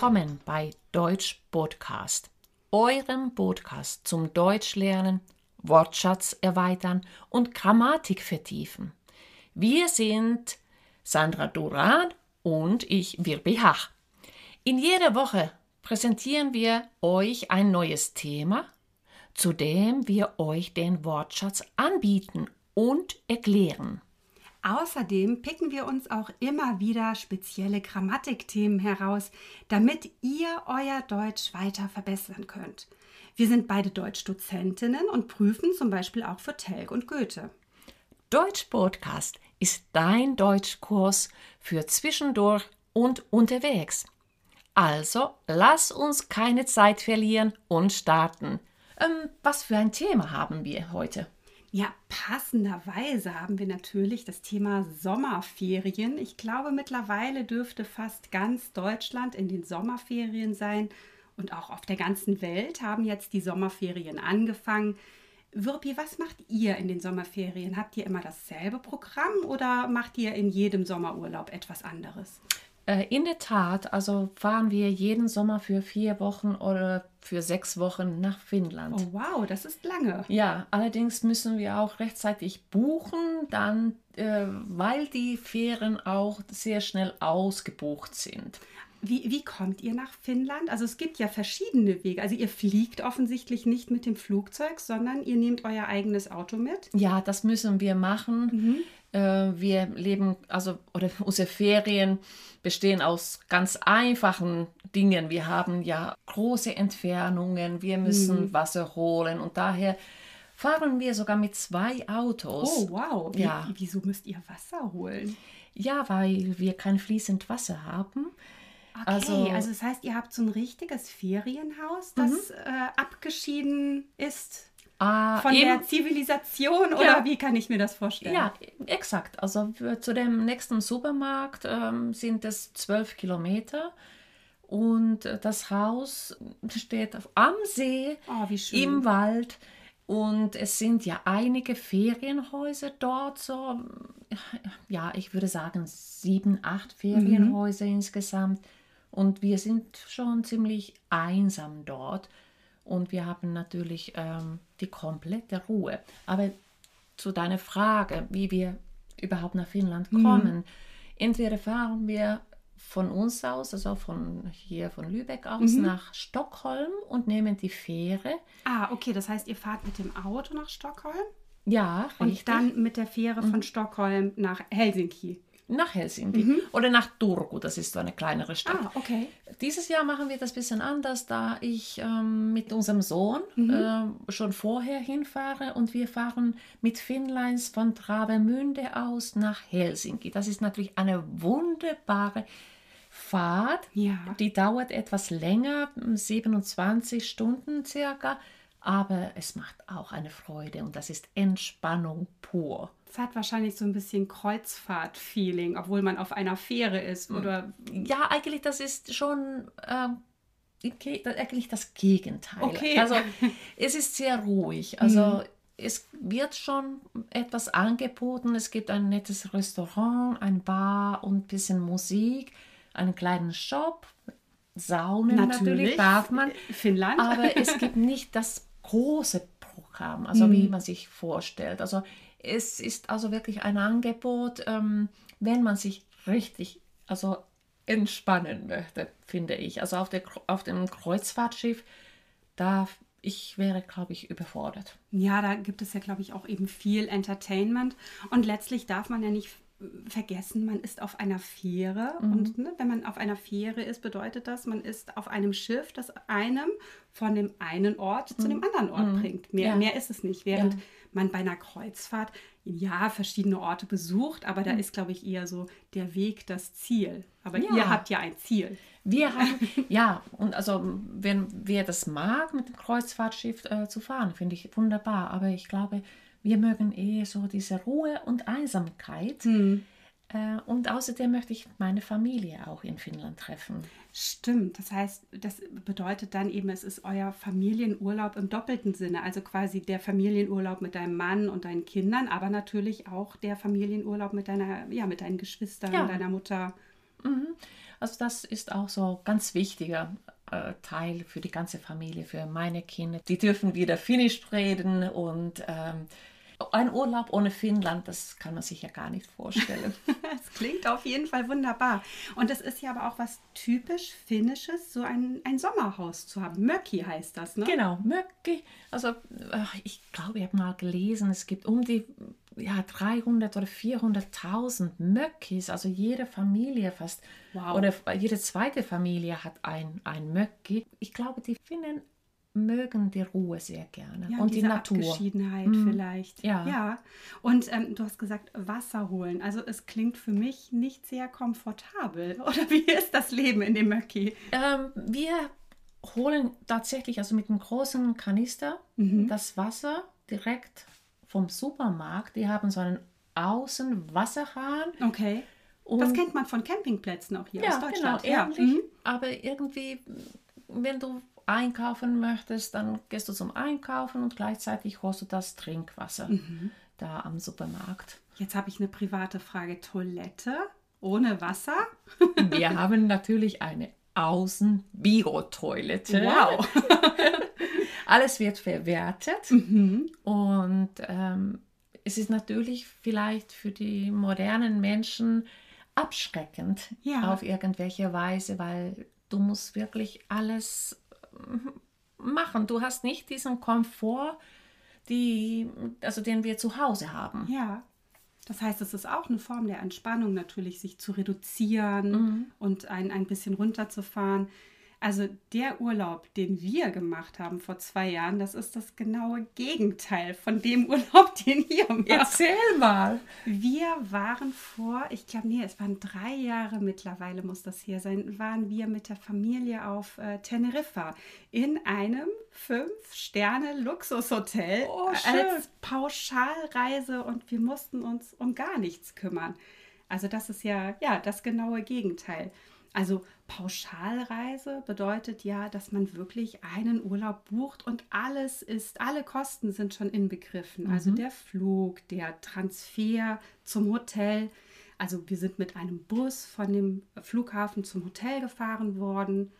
Willkommen bei Deutsch Podcast, eurem Podcast zum Deutschlernen, Wortschatz erweitern und Grammatik vertiefen. Wir sind Sandra Duran und ich Wirbi Hach. In jeder Woche präsentieren wir euch ein neues Thema, zu dem wir euch den Wortschatz anbieten und erklären. Außerdem picken wir uns auch immer wieder spezielle Grammatikthemen heraus, damit ihr euer Deutsch weiter verbessern könnt. Wir sind beide Deutschdozentinnen und prüfen zum Beispiel auch für Telg und Goethe. Deutsch Podcast ist dein Deutschkurs für zwischendurch und unterwegs. Also lass uns keine Zeit verlieren und starten. Ähm, was für ein Thema haben wir heute? Ja, passenderweise haben wir natürlich das Thema Sommerferien. Ich glaube, mittlerweile dürfte fast ganz Deutschland in den Sommerferien sein und auch auf der ganzen Welt haben jetzt die Sommerferien angefangen. Wirpi, was macht ihr in den Sommerferien? Habt ihr immer dasselbe Programm oder macht ihr in jedem Sommerurlaub etwas anderes? Äh, in der Tat, also fahren wir jeden Sommer für vier Wochen oder für sechs Wochen nach Finnland. Oh wow, das ist lange. Ja, allerdings müssen wir auch rechtzeitig buchen, dann, äh, weil die Fähren auch sehr schnell ausgebucht sind. Wie, wie kommt ihr nach Finnland? Also es gibt ja verschiedene Wege. Also ihr fliegt offensichtlich nicht mit dem Flugzeug, sondern ihr nehmt euer eigenes Auto mit. Ja, das müssen wir machen. Mhm. Äh, wir leben, also, oder unsere Ferien bestehen aus ganz einfachen Dingen. Wir haben ja große Entfernungen, wir müssen mhm. Wasser holen und daher fahren wir sogar mit zwei Autos. Oh, wow. Wie, ja. Wieso müsst ihr Wasser holen? Ja, weil wir kein fließend Wasser haben. Okay, also, also das heißt, ihr habt so ein richtiges Ferienhaus, das mhm. äh, abgeschieden ist Ah, von eben, der Zivilisation oder ja, wie kann ich mir das vorstellen? Ja, exakt. Also zu dem nächsten Supermarkt ähm, sind es zwölf Kilometer. Und das Haus steht am See, oh, im Wald. Und es sind ja einige Ferienhäuser dort, so ja, ich würde sagen sieben, acht Ferienhäuser mhm. insgesamt. Und wir sind schon ziemlich einsam dort. Und wir haben natürlich ähm, die komplette Ruhe. Aber zu deiner Frage, wie wir überhaupt nach Finnland mhm. kommen. Mhm. Entweder fahren wir von uns aus, also von hier von Lübeck aus, mhm. nach Stockholm und nehmen die Fähre. Ah, okay, das heißt, ihr fahrt mit dem Auto nach Stockholm? Ja, richtig. Und dann mit der Fähre von mhm. Stockholm nach Helsinki nach Helsinki mhm. oder nach Turku, das ist so eine kleinere Stadt. Ah, okay. Dieses Jahr machen wir das ein bisschen anders, da ich ähm, mit unserem Sohn mhm. äh, schon vorher hinfahre und wir fahren mit Finnlines von Travemünde aus nach Helsinki. Das ist natürlich eine wunderbare Fahrt. Ja. Die dauert etwas länger, 27 Stunden circa aber es macht auch eine Freude und das ist Entspannung pur. Es hat wahrscheinlich so ein bisschen Kreuzfahrt-Feeling, obwohl man auf einer Fähre ist, hm. oder? Ja, eigentlich, das ist schon ähm, eigentlich das Gegenteil. Okay. Also es ist sehr ruhig. Also mhm. es wird schon etwas angeboten. Es gibt ein nettes Restaurant, ein Bar und ein bisschen Musik, einen kleinen Shop. Saunen natürlich, natürlich darf man. Finnland. Aber es gibt nicht das große Programm, also mhm. wie man sich vorstellt. Also es ist also wirklich ein Angebot, ähm, wenn man sich richtig also entspannen möchte, finde ich. Also auf, der, auf dem Kreuzfahrtschiff, da ich wäre, glaube ich, überfordert. Ja, da gibt es ja, glaube ich, auch eben viel Entertainment. Und letztlich darf man ja nicht vergessen, man ist auf einer Fähre. Mhm. Und ne, wenn man auf einer Fähre ist, bedeutet das, man ist auf einem Schiff, das einem von dem einen Ort mhm. zu dem anderen Ort mhm. bringt. Mehr, ja. mehr ist es nicht. Während ja. Man bei einer Kreuzfahrt ja verschiedene Orte besucht, aber da mhm. ist, glaube ich, eher so der Weg das Ziel. Aber ja. ihr habt ja ein Ziel. Wir haben, ja, und also, wenn wer das mag, mit dem Kreuzfahrtschiff äh, zu fahren, finde ich wunderbar. Aber ich glaube, wir mögen eher so diese Ruhe und Einsamkeit. Mhm. Und außerdem möchte ich meine Familie auch in Finnland treffen. Stimmt, das heißt, das bedeutet dann eben, es ist euer Familienurlaub im doppelten Sinne, also quasi der Familienurlaub mit deinem Mann und deinen Kindern, aber natürlich auch der Familienurlaub mit deiner, ja, mit deinen Geschwistern, ja. deiner Mutter. Also das ist auch so ganz wichtiger äh, Teil für die ganze Familie, für meine Kinder. Die dürfen wieder Finnisch reden und ähm, ein Urlaub ohne Finnland, das kann man sich ja gar nicht vorstellen. Es klingt auf jeden Fall wunderbar. Und es ist ja aber auch was typisch Finnisches, so ein, ein Sommerhaus zu haben. Möki heißt das, ne? Genau, Möki. Also ich glaube, ich habe mal gelesen, es gibt um die ja, 300 oder 400.000 Möckis, also jede Familie fast, wow. oder jede zweite Familie hat ein, ein Möcki. Ich glaube, die Finnen mögen die Ruhe sehr gerne ja, und die Natur. Abgeschiedenheit mhm. vielleicht. Ja. ja. Und ähm, du hast gesagt, Wasser holen. Also es klingt für mich nicht sehr komfortabel. Oder wie ist das Leben in dem Möcki? Ähm, wir holen tatsächlich also mit einem großen Kanister mhm. das Wasser direkt vom Supermarkt. Die haben so einen Außenwasserhahn. Okay. Und das kennt man von Campingplätzen auch hier ja, aus Deutschland. Genau, ähnlich, mhm. Aber irgendwie, wenn du einkaufen möchtest, dann gehst du zum Einkaufen und gleichzeitig holst du das Trinkwasser mhm. da am Supermarkt. Jetzt habe ich eine private Frage. Toilette ohne Wasser? Wir haben natürlich eine Außen-Bio-Toilette. Wow! Alles wird verwertet mhm. und ähm, es ist natürlich vielleicht für die modernen Menschen abschreckend ja. auf irgendwelche Weise, weil du musst wirklich alles machen. Du hast nicht diesen Komfort, die, also den wir zu Hause haben. Ja. Das heißt, es ist auch eine Form der Entspannung, natürlich sich zu reduzieren mhm. und ein, ein bisschen runterzufahren. Also der Urlaub, den wir gemacht haben vor zwei Jahren, das ist das genaue Gegenteil von dem Urlaub, den ihr macht. Erzähl mal. Wir waren vor, ich glaube, nee, es waren drei Jahre mittlerweile, muss das hier sein, waren wir mit der Familie auf äh, Teneriffa in einem Fünf-Sterne-Luxushotel oh, als Pauschalreise und wir mussten uns um gar nichts kümmern. Also das ist ja, ja das genaue Gegenteil. Also Pauschalreise bedeutet ja, dass man wirklich einen Urlaub bucht und alles ist, alle Kosten sind schon inbegriffen. Also mhm. Also der Flug, der Transfer zum Hotel. Also wir sind mit einem Bus von dem Flughafen zum Hotel gefahren worden.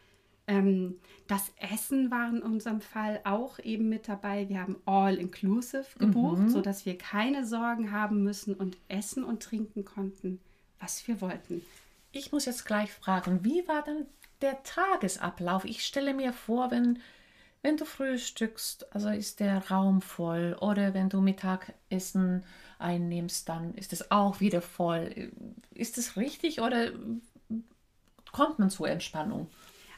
Ähm, das Essen war in unserem Fall auch eben mit dabei. Wir haben All-Inclusive gebucht, mhm. sodass wir keine Sorgen haben müssen und essen und trinken konnten, was wir wollten. Ich muss jetzt gleich fragen, wie war dann der Tagesablauf? Ich stelle mir vor, wenn, wenn du frühstückst, also ist der Raum voll oder wenn du Mittagessen einnimmst, dann ist es auch wieder voll. Ist es richtig oder kommt man zur Entspannung?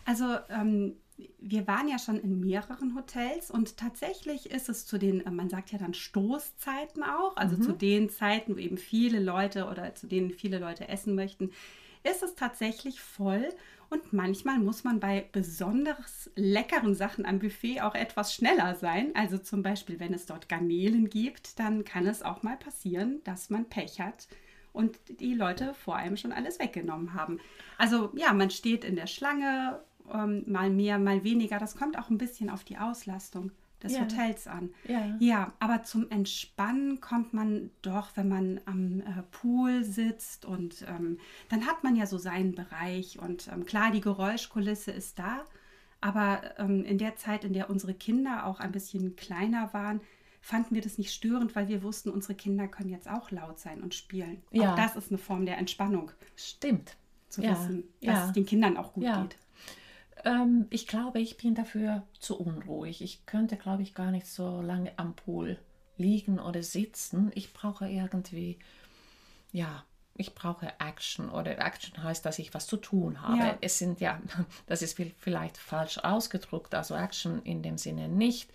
Also ähm, wir waren ja schon in mehreren Hotels und tatsächlich ist es zu den, man sagt ja dann Stoßzeiten auch, also mhm. zu den Zeiten, wo eben viele Leute oder zu denen viele Leute essen möchten, ist es tatsächlich voll und manchmal muss man bei besonders leckeren Sachen am Buffet auch etwas schneller sein. Also zum Beispiel, wenn es dort Garnelen gibt, dann kann es auch mal passieren, dass man Pech hat und die Leute vor einem schon alles weggenommen haben. Also ja, man steht in der Schlange, ähm, mal mehr, mal weniger. Das kommt auch ein bisschen auf die Auslastung des ja. Hotels an. Ja. ja, aber zum Entspannen kommt man doch, wenn man am äh, Pool sitzt und ähm, dann hat man ja so seinen Bereich und ähm, klar, die Geräuschkulisse ist da, aber ähm, in der Zeit, in der unsere Kinder auch ein bisschen kleiner waren, fanden wir das nicht störend, weil wir wussten, unsere Kinder können jetzt auch laut sein und spielen. Ja. Auch das ist eine Form der Entspannung. Stimmt. Zu ja. wissen, dass es den Kindern auch gut geht. Ähm, ich glaube, ich bin dafür zu unruhig. Ich könnte, glaube ich, gar nicht so lange am Pool liegen oder sitzen. Ich brauche irgendwie, ja, ich brauche Action oder Action heißt, dass ich was zu tun habe. Ja. Es sind ja, das ist vielleicht falsch ausgedrückt, also Action in dem Sinne nicht.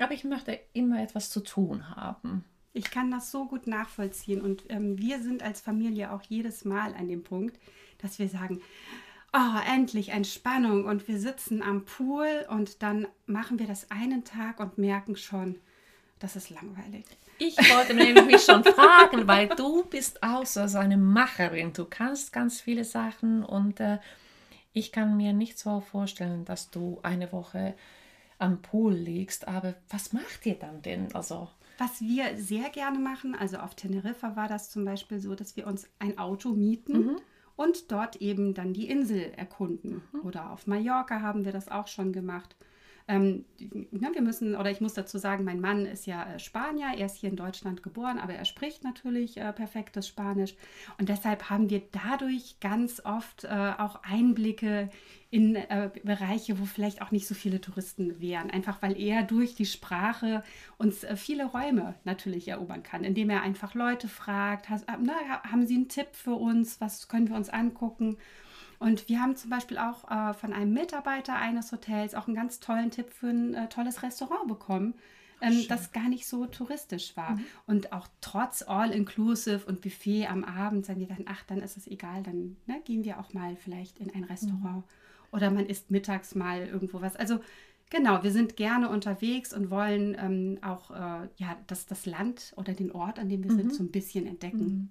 Aber ich möchte immer etwas zu tun haben. Ich kann das so gut nachvollziehen und ähm, wir sind als Familie auch jedes Mal an dem Punkt, dass wir sagen, oh, endlich Entspannung und wir sitzen am Pool und dann machen wir das einen Tag und merken schon, das ist langweilig. Ich wollte mich schon fragen, weil du bist auch so eine Macherin. Du kannst ganz viele Sachen und äh, ich kann mir nicht so vorstellen, dass du eine Woche am Pool liegst. Aber was macht ihr dann denn? Also was wir sehr gerne machen, also auf Teneriffa war das zum Beispiel so, dass wir uns ein Auto mieten. Mhm und dort eben dann die Insel erkunden. Mhm. Oder auf Mallorca haben wir das auch schon gemacht. Ähm, ja, wir müssen, oder ich muss dazu sagen, mein Mann ist ja äh, Spanier, er ist hier in Deutschland geboren, aber er spricht natürlich äh, perfektes Spanisch. Und deshalb haben wir dadurch ganz oft äh, auch Einblicke in äh, Bereiche, wo vielleicht auch nicht so viele Touristen wären. Einfach weil er durch die Sprache uns äh, viele Räume natürlich erobern kann, indem er einfach Leute fragt, has, äh, na, haben Sie einen Tipp für uns, was können wir uns angucken? Und wir haben zum Beispiel auch äh, von einem Mitarbeiter eines Hotels auch einen ganz tollen Tipp für ein äh, tolles Restaurant bekommen, ähm, das gar nicht so touristisch war. Mhm. Und auch trotz All-Inclusive und Buffet am Abend sagen wir dann, ach, dann ist es egal, dann ne, gehen wir auch mal vielleicht in ein Restaurant. Mhm. Oder man isst mittags mal irgendwo was. Also Genau, wir sind gerne unterwegs und wollen ähm, auch äh, ja, das, das Land oder den Ort, an dem wir mhm. sind, so ein bisschen entdecken. Mhm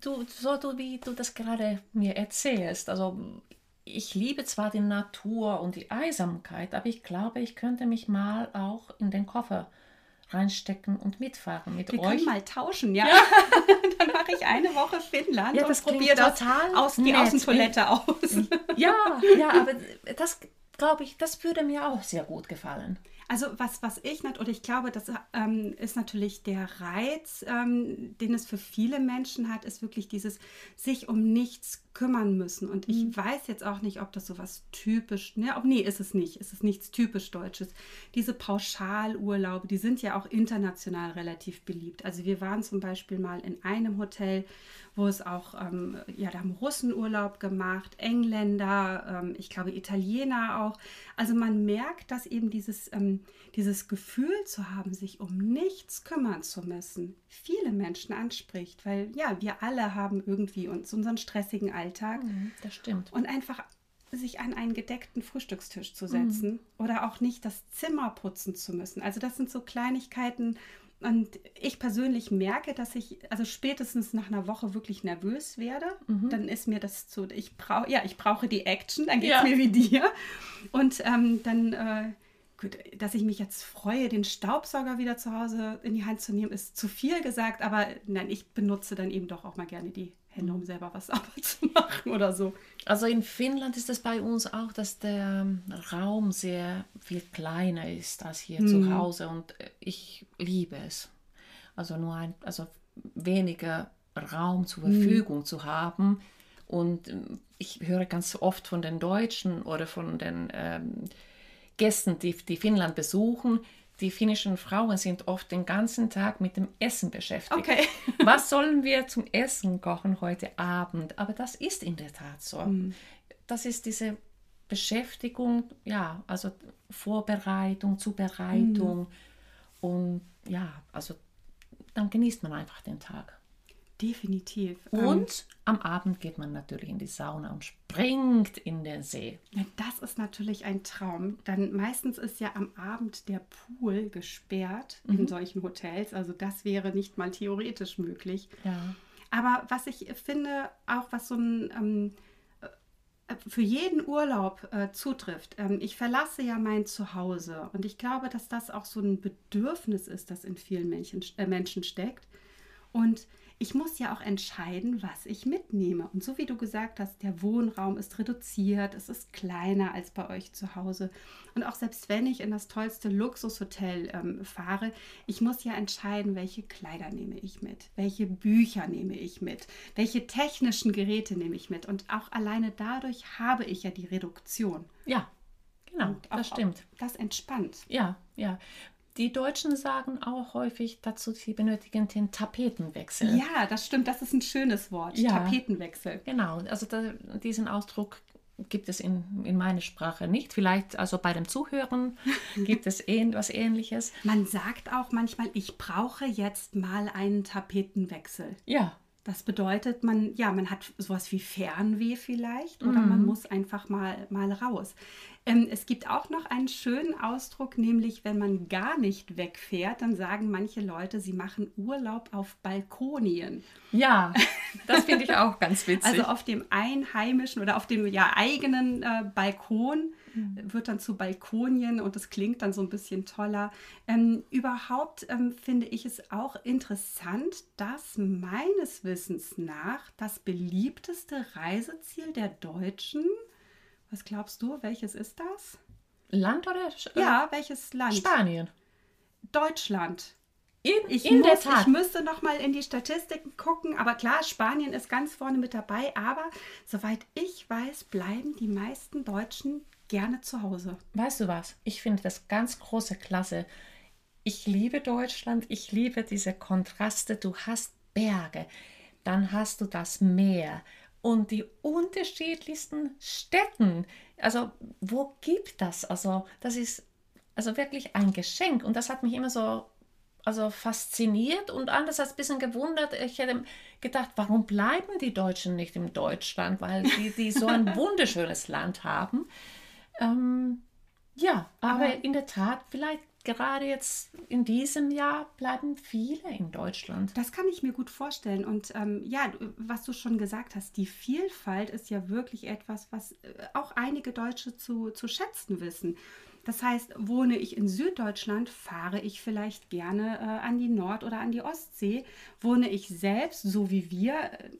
du, so du, wie du das gerade mir erzählst, also ich liebe zwar die Natur und die Einsamkeit, aber ich glaube, ich könnte mich mal auch in den Koffer reinstecken und mitfahren mit Wir euch. Wir können mal tauschen, ja. ja. Dann mache ich eine Woche Finnland ja, das und probiere das aus, die Außentoilette aus. Ja, ja, aber das glaube ich, das würde mir auch sehr gut gefallen. Also was, was ich nicht, oder ich glaube, das ähm, ist natürlich der Reiz, ähm, den es für viele Menschen hat, ist wirklich dieses sich um nichts kümmern müssen. Und ich mhm. weiß jetzt auch nicht, ob das so was typisch, ne, ob, nee, ist es nicht, ist es nichts typisch Deutsches. Diese Pauschalurlaube, die sind ja auch international relativ beliebt. Also wir waren zum Beispiel mal in einem Hotel, wo es auch, ähm, ja, da haben Russen Urlaub gemacht, Engländer, ähm, ich glaube Italiener auch. Also man merkt, dass eben dieses, ähm, dieses Gefühl zu haben, sich um nichts kümmern zu müssen, viele Menschen anspricht, weil ja, wir alle haben irgendwie uns unseren stressigen Alltag. Mhm, das stimmt. Und einfach sich an einen gedeckten Frühstückstisch zu setzen mhm. oder auch nicht das Zimmer putzen zu müssen. Also das sind so Kleinigkeiten, und ich persönlich merke, dass ich also spätestens nach einer Woche wirklich nervös werde. Mhm. Dann ist mir das zu, ich brauche, ja, ich brauche die Action, dann geht es ja. mir wie dir. Und ähm, dann, äh, gut, dass ich mich jetzt freue, den Staubsauger wieder zu Hause in die Hand zu nehmen, ist zu viel gesagt, aber nein, ich benutze dann eben doch auch mal gerne die Hände, um selber was sauber zu machen oder so. Also in Finnland ist es bei uns auch, dass der Raum sehr viel kleiner ist als hier mhm. zu Hause und ich liebe es. Also nur ein, also weniger Raum zur mhm. Verfügung mhm. zu haben. Und ähm, ich höre ganz oft von den Deutschen oder von den ähm, Gästen, die, die Finnland besuchen, die finnischen Frauen sind oft den ganzen Tag mit dem Essen beschäftigt. Okay. Was sollen wir zum Essen kochen heute Abend? Aber das ist in der Tat so. Mhm. Das ist diese Beschäftigung, ja, also Vorbereitung, Zubereitung. Mhm. Und ja, also dann genießt man einfach den Tag. Definitiv. Und ähm, am Abend geht man natürlich in die Sauna und springt in den See. Das ist natürlich ein Traum. Dann meistens ist ja am Abend der Pool gesperrt mhm. in solchen Hotels. Also das wäre nicht mal theoretisch möglich. Ja. Aber was ich finde, auch was so ein ähm, äh, für jeden Urlaub äh, zutrifft. Ähm, ich verlasse ja mein Zuhause und ich glaube, dass das auch so ein Bedürfnis ist, das in vielen Menschen, äh, Menschen steckt. Und ich muss ja auch entscheiden, was ich mitnehme. Und so wie du gesagt hast, der Wohnraum ist reduziert, es ist kleiner als bei euch zu Hause. Und auch selbst wenn ich in das tollste Luxushotel ähm, fahre, ich muss ja entscheiden, welche Kleider nehme ich mit, welche Bücher nehme ich mit, welche technischen Geräte nehme ich mit. Und auch alleine dadurch habe ich ja die Reduktion. Ja, Genau, das stimmt. Das entspannt. Ja, ja. Die Deutschen sagen auch häufig dazu, sie benötigen den Tapetenwechsel. Ja, das stimmt, das ist ein schönes Wort, ja, Tapetenwechsel. Genau, also da, diesen Ausdruck gibt es in, in meiner Sprache nicht. Vielleicht also bei dem Zuhören gibt es etwas Ähnliches. Man sagt auch manchmal, ich brauche jetzt mal einen Tapetenwechsel. Ja. Das bedeutet, man, ja, man hat sowas wie Fernweh vielleicht oder mhm. man muss einfach mal, mal raus. Ähm, es gibt auch noch einen schönen Ausdruck, nämlich wenn man gar nicht wegfährt, dann sagen manche Leute, sie machen Urlaub auf Balkonien. Ja, das finde ich auch ganz witzig. Also auf dem einheimischen oder auf dem ja eigenen äh, Balkon mhm. wird dann zu Balkonien und das klingt dann so ein bisschen toller. Ähm, überhaupt ähm, finde ich es auch interessant, dass meines Wissens nach das beliebteste Reiseziel der Deutschen. Was glaubst du, welches ist das? Land oder? äh, Ja, welches Land? Spanien. Deutschland. In, Ich, in muss, der Tat. ich müsste noch mal in die Statistiken gucken, aber klar, Spanien ist ganz vorne mit dabei, aber soweit ich weiß, bleiben die meisten Deutschen gerne zu Hause. Weißt du was? Ich finde das ganz große Klasse. Ich liebe Deutschland, ich liebe diese Kontraste. Du hast Berge, dann hast du das Meer und die unterschiedlichsten Städten. Also, wo gibt das? Also, das ist also wirklich ein Geschenk und das hat mich immer so also fasziniert und andererseits ein bisschen gewundert. Ich hätte gedacht, warum bleiben die Deutschen nicht in Deutschland, weil die, die so ein wunderschönes Land haben. Ähm, ja, aber, Aber- in der Tat, vielleicht gerade jetzt in diesem Jahr bleiben viele in Deutschland. Das kann ich mir gut vorstellen. Und ähm, ja, was du schon gesagt hast, die Vielfalt ist ja wirklich etwas, was äh, auch einige Deutsche zu, zu schätzen wissen. Das heißt, wohne ich in Süddeutschland, fahre ich vielleicht gerne äh, an die Nord- oder an die Ostsee. Wohne ich selbst, so wie wir,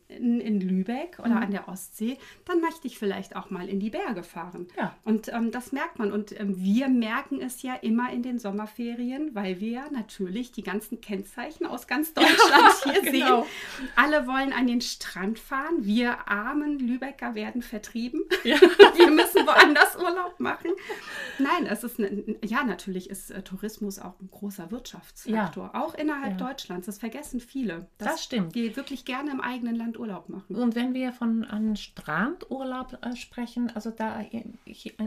äh, in, in Lübeck oder an der Ostsee, dann möchte ich vielleicht auch mal in die Berge fahren. Ja. Und ähm, das merkt man. Und ähm, wir merken es ja immer in den Sommerferien, weil wir ja natürlich die ganzen Kennzeichen aus ganz Deutschland hier genau. sehen. Alle wollen an den Strand fahren. Wir armen Lübecker werden vertrieben. Ja. wir müssen woanders Urlaub machen. Nein, es ist, ne, ja, natürlich ist äh, Tourismus auch ein großer Wirtschaftsfaktor. Auch innerhalb Ja. Deutschlands. Das vergessen viele. Das stimmt. Die wirklich gerne im eigenen Land Urlaub machen. Und wenn wir von einem Strandurlaub äh, sprechen, also da hier,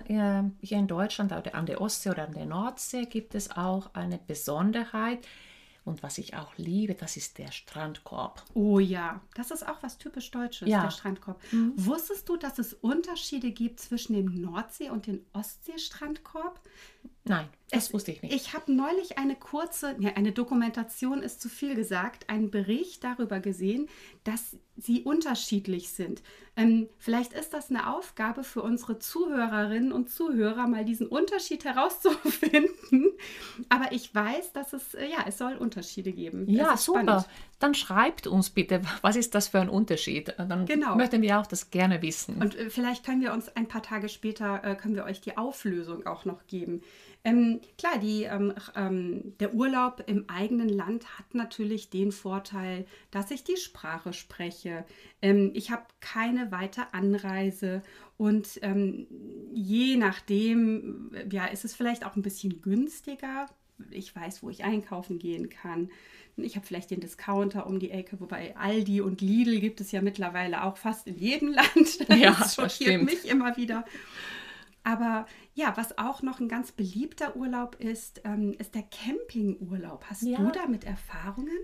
äh, hier in Deutschland oder an der Ostsee oder an der Nordsee gibt es auch eine Besonderheit. Und was ich auch liebe, das ist der Strandkorb. Oh ja, das ist auch was typisch Deutsches, Ja. der Strandkorb. Wusstest du, dass es Unterschiede gibt zwischen dem Nordsee- und dem Ostseestrandkorb? Nein, das Es- wusste ich nicht. Ich habe neulich eine kurze, ja, eine Dokumentation ist zu viel gesagt, einen Bericht darüber gesehen, dass sie unterschiedlich sind. Ähm, vielleicht ist das eine Aufgabe für unsere Zuhörerinnen und Zuhörer, mal diesen Unterschied herauszufinden. Aber ich weiß, dass es, äh, ja, es soll Unterschiede geben. ja, super. spannend. Dann schreibt uns bitte, was ist das für ein Unterschied? Dann Genau. möchten wir auch das gerne wissen. Und äh, vielleicht können wir uns ein paar Tage später, äh, können wir euch die Auflösung auch noch geben. Ähm, klar, die, ähm, ähm, der Urlaub im eigenen Land hat natürlich den Vorteil, dass ich die Sprache spreche. Ähm, ich habe keine weite Anreise und ähm, je nachdem, äh, ja, ist es vielleicht auch ein bisschen günstiger. Ich weiß, wo ich einkaufen gehen kann. Ich habe vielleicht den Discounter um die Ecke, wobei Aldi und Lidl gibt es ja mittlerweile auch fast in jedem Land. Ja, das das schockiert stimmt. mich immer wieder. Aber ja, was auch noch ein ganz beliebter Urlaub ist, ähm, ist der Campingurlaub. Hast Ja. du damit Erfahrungen?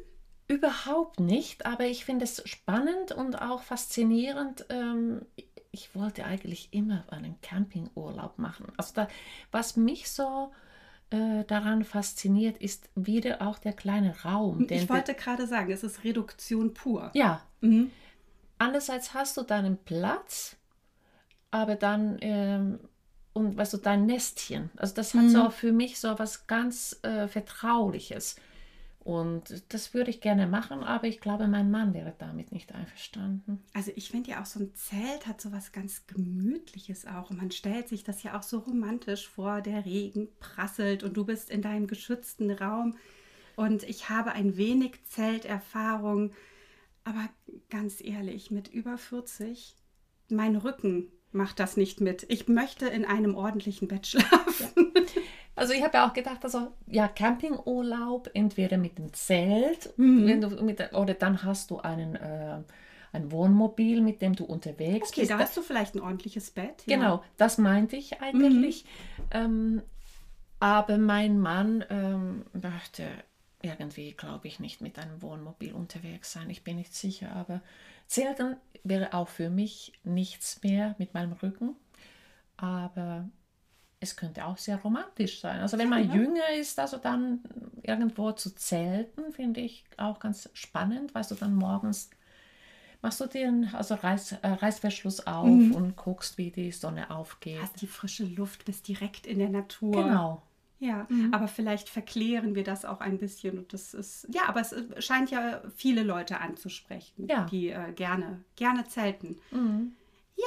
Überhaupt nicht, aber ich finde es spannend und auch faszinierend. Ähm, ich wollte eigentlich immer einen Campingurlaub machen. Also da, was mich so äh, daran fasziniert, ist wieder auch der kleine Raum. den Ich wollte gerade sagen, es ist Reduktion pur. ja, Mhm. Andererseits hast du deinen Platz, aber dann, ähm, und weißt du, dein Nestchen. Also das hat so für mich so was ganz äh, Vertrauliches. Und das würde ich gerne machen, aber ich glaube, mein Mann wäre damit nicht einverstanden. Also ich finde ja auch so ein Zelt hat so was ganz Gemütliches auch. Und man stellt sich das ja auch so romantisch vor. Der Regen prasselt und du bist in deinem geschützten Raum. Und ich habe ein wenig Zelterfahrung. Aber ganz ehrlich, mit über 40, mein Rücken macht das nicht mit. Ich möchte in einem ordentlichen Bett schlafen. Also ich habe ja auch gedacht, also ja, Campingurlaub, entweder mit dem Zelt, Mhm. wenn du mit, oder dann hast du einen, äh, ein Wohnmobil, mit dem du unterwegs Okay, bist. da Da- hast du vielleicht ein ordentliches Bett. ja. Genau, das meinte ich eigentlich. Ähm, aber mein Mann ähm, möchte irgendwie, glaube ich, nicht mit einem Wohnmobil unterwegs sein. Ich bin nicht sicher, aber Zelten wäre auch für mich nichts mehr mit meinem Rücken. Aber es könnte auch sehr romantisch sein. Also wenn man Ja. jünger ist, also dann irgendwo zu zelten, finde ich auch ganz spannend. Weißt du, dann morgens machst du den also Reiß, äh, Reißverschluss auf und guckst, wie die Sonne aufgeht. Hast die frische Luft, bist direkt in der Natur. Genau. Ja, aber vielleicht verklären wir das auch ein bisschen. Und das ist, ja, aber es scheint ja viele Leute anzusprechen, Ja. die äh, gerne, gerne zelten.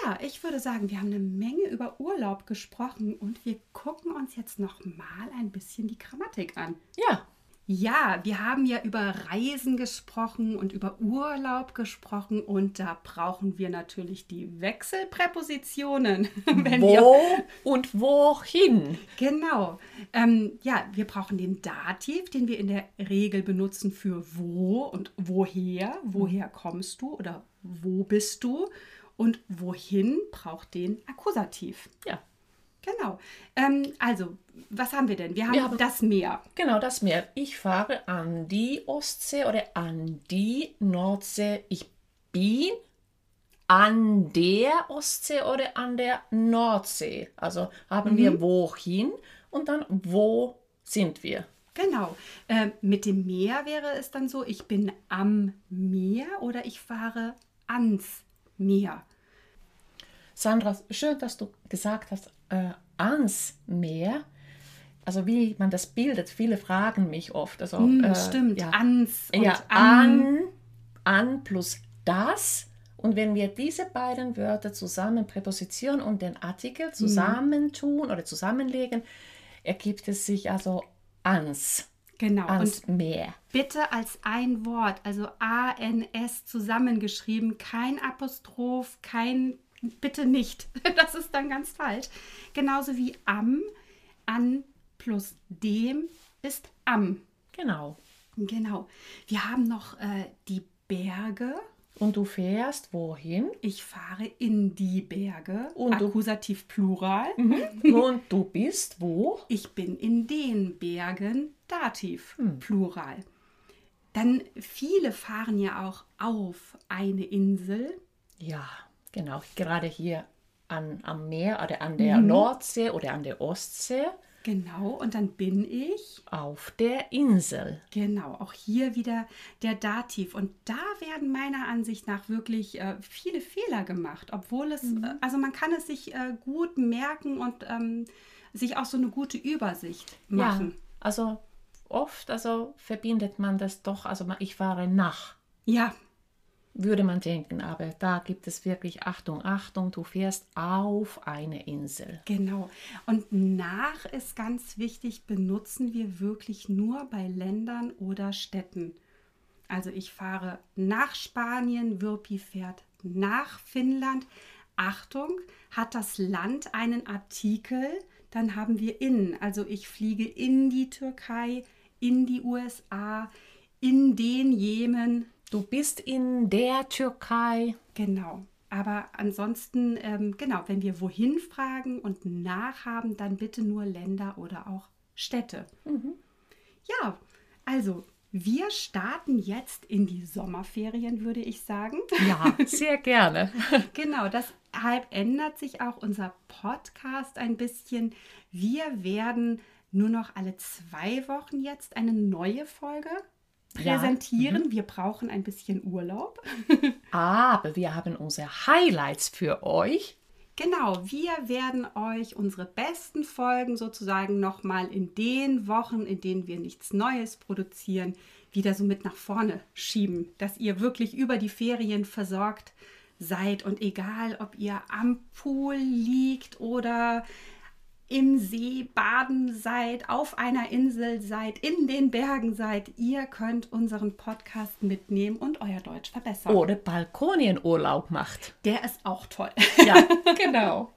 Ja, ich würde sagen, wir haben eine Menge über Urlaub gesprochen und wir gucken uns jetzt noch mal ein bisschen die Grammatik an. Ja, Ja, wir haben ja über Reisen gesprochen und über Urlaub gesprochen und da brauchen wir natürlich die Wechselpräpositionen. Wo und wohin? genau. Ähm, ja, wir brauchen den Dativ, den wir in der Regel benutzen für wo und woher. Woher kommst du oder wo bist du? Und wohin braucht den Akkusativ. Ja, Genau. Ähm, also, was haben wir denn? Wir haben, Wir haben- das Meer. genau das Meer. Ich fahre an die Ostsee oder an die Nordsee. Ich bin an der Ostsee oder an der Nordsee. Also haben wir wohin und dann wo sind wir. Genau. Ähm, mit dem Meer wäre es dann so, ich bin am Meer oder ich fahre ans Meer. Sandra, schön, dass du gesagt hast, äh, ans Meer. Also wie man das bildet, viele fragen mich oft. Also, Hm, äh, stimmt, Ja, ans und ja an, an plus das. Und wenn wir diese beiden Wörter zusammen, Präposition und den Artikel zusammentun oder zusammenlegen, ergibt es sich also ans, Genau. ans Und Meer. bitte als ein Wort, also A-N-S zusammengeschrieben, kein Apostroph, kein, bitte nicht. Das ist dann ganz falsch. Genauso wie am, an plus dem ist am. Genau. Genau. Wir haben noch äh, die Berge. Und du fährst wohin? Ich fahre in die Berge. Und du- Akkusativ Plural. Und du bist wo? Ich bin in den Bergen. Dativ Hm. Plural. Dann viele fahren ja auch auf eine Insel. Ja, genau. Gerade hier an, am Meer oder an der Nordsee oder an der Ostsee Genau. Und dann bin ich. auf der Insel. Genau, auch hier wieder der Dativ. Und da werden meiner Ansicht nach wirklich äh, viele Fehler gemacht, obwohl es, äh, also man kann es sich äh, gut merken und ähm, sich auch so eine gute Übersicht machen. Ja, also oft also verbindet man das doch, also ich fahre nach, Ja, würde man denken, aber da gibt es wirklich Achtung, Achtung, du fährst auf eine Insel. genau. Und nach ist ganz wichtig, benutzen wir wirklich nur bei Ländern oder Städten. Also ich fahre nach Spanien, Wirpi fährt nach Finnland. Achtung, hat das Land einen Artikel, dann haben wir in. Also ich fliege in die Türkei, in die USA, in den Jemen. Du bist in der Türkei. Genau. Aber ansonsten, ähm, genau, wenn wir wohin fragen und nachhaben, dann bitte nur Länder oder auch Städte. Ja, also wir starten jetzt in die Sommerferien, würde ich sagen. Ja, sehr gerne. Genau, deshalb ändert sich auch unser Podcast ein bisschen. Wir werden nur noch alle zwei Wochen jetzt eine neue Folge Ja, präsentieren. Wir brauchen ein bisschen Urlaub. Aber wir haben unsere Highlights für euch. Genau, wir werden euch unsere besten Folgen sozusagen nochmal in den Wochen, in denen wir nichts Neues produzieren, wieder so mit nach vorne schieben, dass ihr wirklich über die Ferien versorgt seid und egal, ob ihr am Pool liegt oder im See baden seid, auf einer Insel seid, in den Bergen seid, ihr könnt unseren Podcast mitnehmen und euer Deutsch verbessern. Oder Balkonienurlaub macht. Der ist auch toll. Ja, genau.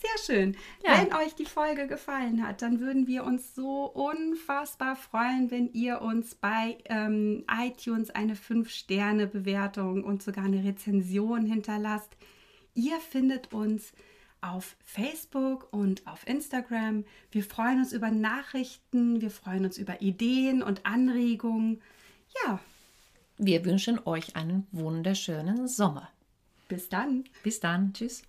Sehr schön. Ja. Wenn euch die Folge gefallen hat, dann würden wir uns so unfassbar freuen, wenn ihr uns bei ähm, iTunes eine 5-Sterne-Bewertung und sogar eine Rezension hinterlasst. Ihr findet uns auf Facebook und auf Instagram. Wir freuen uns über Nachrichten, wir freuen uns über Ideen und Anregungen. Ja, Wir wünschen euch einen wunderschönen Sommer. bis dann. Bis dann. Tschüss.